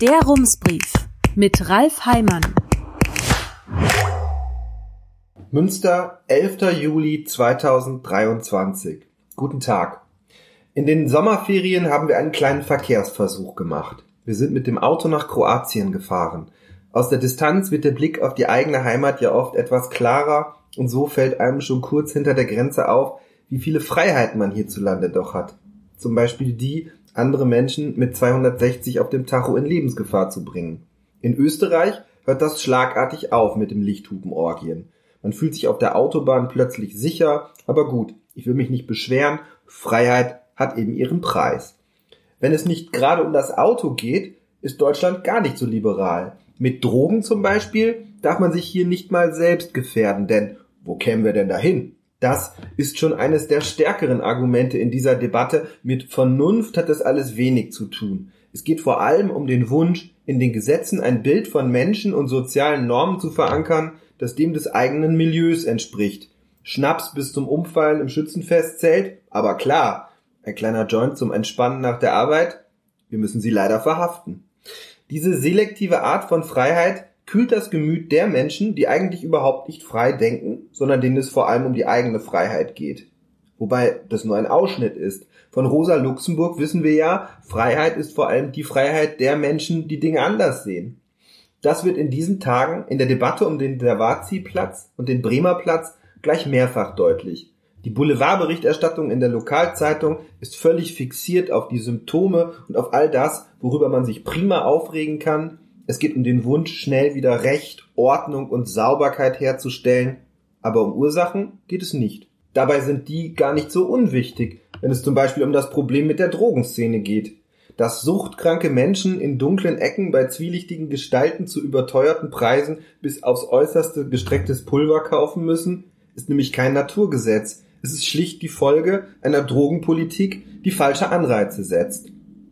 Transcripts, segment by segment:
Der Rumsbrief mit Ralf Heimann. Münster, 11. Juli 2023. Guten Tag. In den Sommerferien haben wir einen kleinen Verkehrsversuch gemacht. Wir sind mit dem Auto nach Kroatien gefahren. Aus der Distanz wird der Blick auf die eigene Heimat ja oft etwas klarer und so fällt einem schon kurz hinter der Grenze auf, wie viele Freiheiten man hierzulande doch hat. Zum Beispiel die, andere Menschen mit 260 auf dem Tacho in Lebensgefahr zu bringen. In Österreich hört das schlagartig auf mit dem Lichthupenorgien. Man fühlt sich auf der Autobahn plötzlich sicher, aber gut, ich will mich nicht beschweren, Freiheit hat eben ihren Preis. Wenn es nicht gerade um das Auto geht, ist Deutschland gar nicht so liberal. Mit Drogen zum Beispiel darf man sich hier nicht mal selbst gefährden, denn wo kämen wir denn dahin? Das ist schon eines der stärkeren Argumente in dieser Debatte. Mit Vernunft hat das alles wenig zu tun. Es geht vor allem um den Wunsch, in den Gesetzen ein Bild von Menschen und sozialen Normen zu verankern, das dem des eigenen Milieus entspricht. Schnaps bis zum Umfallen im Schützenfest zählt, aber klar, ein kleiner Joint zum Entspannen nach der Arbeit, wir müssen sie leider verhaften. Diese selektive Art von Freiheit kühlt das Gemüt der Menschen, die eigentlich überhaupt nicht frei denken, sondern denen es vor allem um die eigene Freiheit geht. Wobei das nur ein Ausschnitt ist. Von Rosa Luxemburg wissen wir ja, Freiheit ist vor allem die Freiheit der Menschen, die Dinge anders sehen. Das wird in diesen Tagen in der Debatte um den Davazi-Platz und den Bremer Platz gleich mehrfach deutlich. Die Boulevardberichterstattung in der Lokalzeitung ist völlig fixiert auf die Symptome und auf all das, worüber man sich prima aufregen kann. Es geht um den Wunsch, schnell wieder Recht, Ordnung und Sauberkeit herzustellen, aber um Ursachen geht es nicht. Dabei sind die gar nicht so unwichtig, wenn es zum Beispiel um das Problem mit der Drogenszene geht. Dass suchtkranke Menschen in dunklen Ecken bei zwielichtigen Gestalten zu überteuerten Preisen bis aufs äußerste gestrecktes Pulver kaufen müssen, ist nämlich kein Naturgesetz, es ist schlicht die Folge einer Drogenpolitik, die falsche Anreize setzt.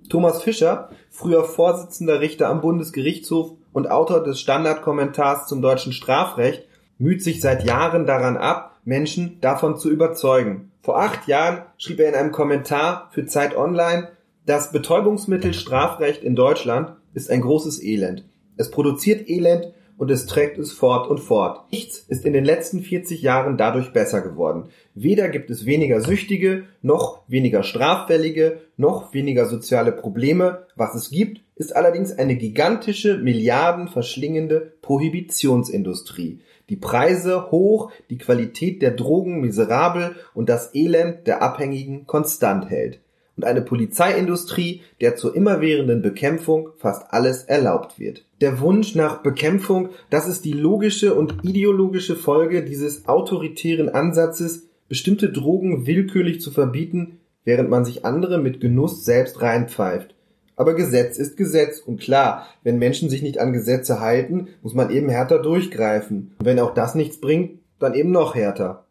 Thomas Fischer, früher Vorsitzender Richter am Bundesgerichtshof und Autor des Standardkommentars zum deutschen Strafrecht, müht sich seit Jahren daran ab, Menschen davon zu überzeugen. Vor acht Jahren schrieb er in einem Kommentar für Zeit Online, das Betäubungsmittel Strafrecht in Deutschland ist ein großes Elend. Es produziert Elend und es trägt es fort und fort. Nichts ist in den letzten 40 Jahren dadurch besser geworden. Weder gibt es weniger Süchtige, noch weniger Straffällige, noch weniger soziale Probleme. Was es gibt, ist allerdings eine gigantische, milliardenverschlingende Prohibitionsindustrie. Die Preise hoch, die Qualität der Drogen miserabel und das Elend der Abhängigen konstant hält und eine Polizeiindustrie, der zur immerwährenden Bekämpfung fast alles erlaubt wird. Der Wunsch nach Bekämpfung, das ist die logische und ideologische Folge dieses autoritären Ansatzes, bestimmte Drogen willkürlich zu verbieten, während man sich andere mit Genuss selbst reinpfeift. Aber Gesetz ist Gesetz und klar, wenn Menschen sich nicht an Gesetze halten, muss man eben härter durchgreifen. Und wenn auch das nichts bringt, dann eben noch härter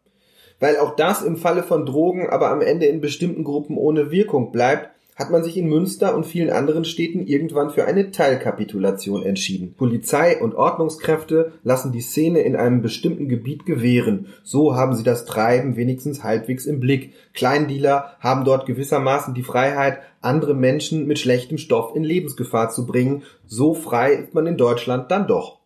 weil auch das im Falle von Drogen aber am Ende in bestimmten Gruppen ohne Wirkung bleibt, hat man sich in Münster und vielen anderen Städten irgendwann für eine Teilkapitulation entschieden. Polizei und Ordnungskräfte lassen die Szene in einem bestimmten Gebiet gewähren. So haben sie das Treiben wenigstens halbwegs im Blick. Kleindealer haben dort gewissermaßen die Freiheit, andere Menschen mit schlechtem Stoff in Lebensgefahr zu bringen. So frei ist man in Deutschland dann doch.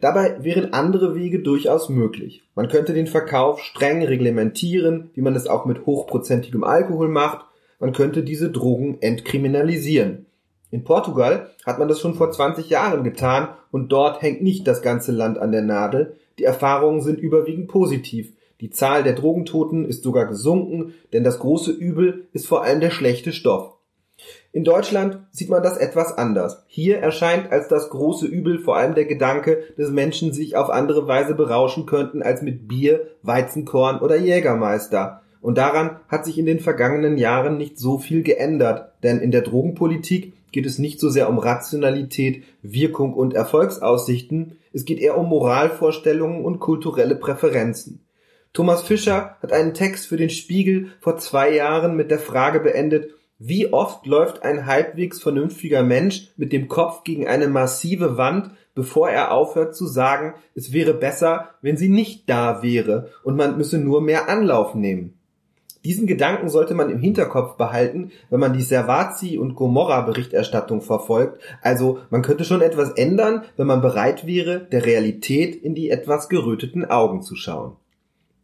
Dabei wären andere Wege durchaus möglich. Man könnte den Verkauf streng reglementieren, wie man es auch mit hochprozentigem Alkohol macht. Man könnte diese Drogen entkriminalisieren. In Portugal hat man das schon vor 20 Jahren getan und dort hängt nicht das ganze Land an der Nadel. Die Erfahrungen sind überwiegend positiv. Die Zahl der Drogentoten ist sogar gesunken, denn das große Übel ist vor allem der schlechte Stoff. In Deutschland sieht man das etwas anders. Hier erscheint als das große Übel vor allem der Gedanke, dass Menschen sich auf andere Weise berauschen könnten als mit Bier, Weizenkorn oder Jägermeister. Und daran hat sich in den vergangenen Jahren nicht so viel geändert, denn in der Drogenpolitik geht es nicht so sehr um Rationalität, Wirkung und Erfolgsaussichten, es geht eher um Moralvorstellungen und kulturelle Präferenzen. Thomas Fischer hat einen Text für den Spiegel vor zwei Jahren mit der Frage beendet, wie oft läuft ein halbwegs vernünftiger Mensch mit dem Kopf gegen eine massive Wand, bevor er aufhört zu sagen, es wäre besser, wenn sie nicht da wäre und man müsse nur mehr Anlauf nehmen? Diesen Gedanken sollte man im Hinterkopf behalten, wenn man die Servazi- und Gomorra-Berichterstattung verfolgt. Also man könnte schon etwas ändern, wenn man bereit wäre, der Realität in die etwas geröteten Augen zu schauen.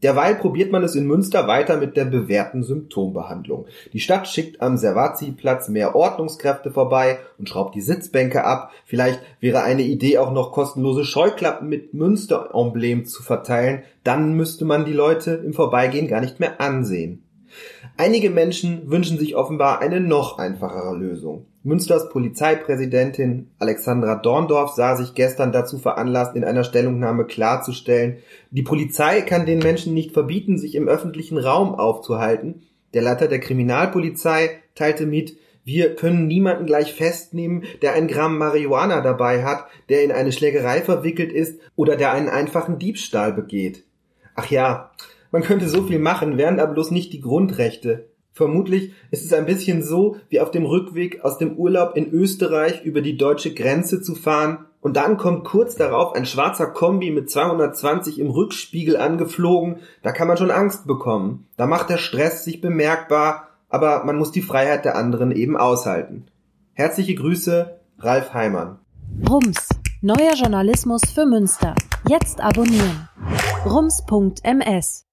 Derweil probiert man es in Münster weiter mit der bewährten Symptombehandlung. Die Stadt schickt am Servazi-Platz mehr Ordnungskräfte vorbei und schraubt die Sitzbänke ab. Vielleicht wäre eine Idee auch noch kostenlose Scheuklappen mit Münster-Emblem zu verteilen. Dann müsste man die Leute im Vorbeigehen gar nicht mehr ansehen. Einige Menschen wünschen sich offenbar eine noch einfachere Lösung. Münsters Polizeipräsidentin Alexandra Dorndorf sah sich gestern dazu veranlasst, in einer Stellungnahme klarzustellen, die Polizei kann den Menschen nicht verbieten, sich im öffentlichen Raum aufzuhalten. Der Leiter der Kriminalpolizei teilte mit, wir können niemanden gleich festnehmen, der ein Gramm Marihuana dabei hat, der in eine Schlägerei verwickelt ist oder der einen einfachen Diebstahl begeht. Ach ja, man könnte so viel machen, wären aber bloß nicht die Grundrechte. Vermutlich ist es ein bisschen so, wie auf dem Rückweg aus dem Urlaub in Österreich über die deutsche Grenze zu fahren und dann kommt kurz darauf ein schwarzer Kombi mit 220 im Rückspiegel angeflogen. Da kann man schon Angst bekommen. Da macht der Stress sich bemerkbar, aber man muss die Freiheit der anderen eben aushalten. Herzliche Grüße, Ralf Heimann. Rums, neuer Journalismus für Münster. Jetzt abonnieren. rums.ms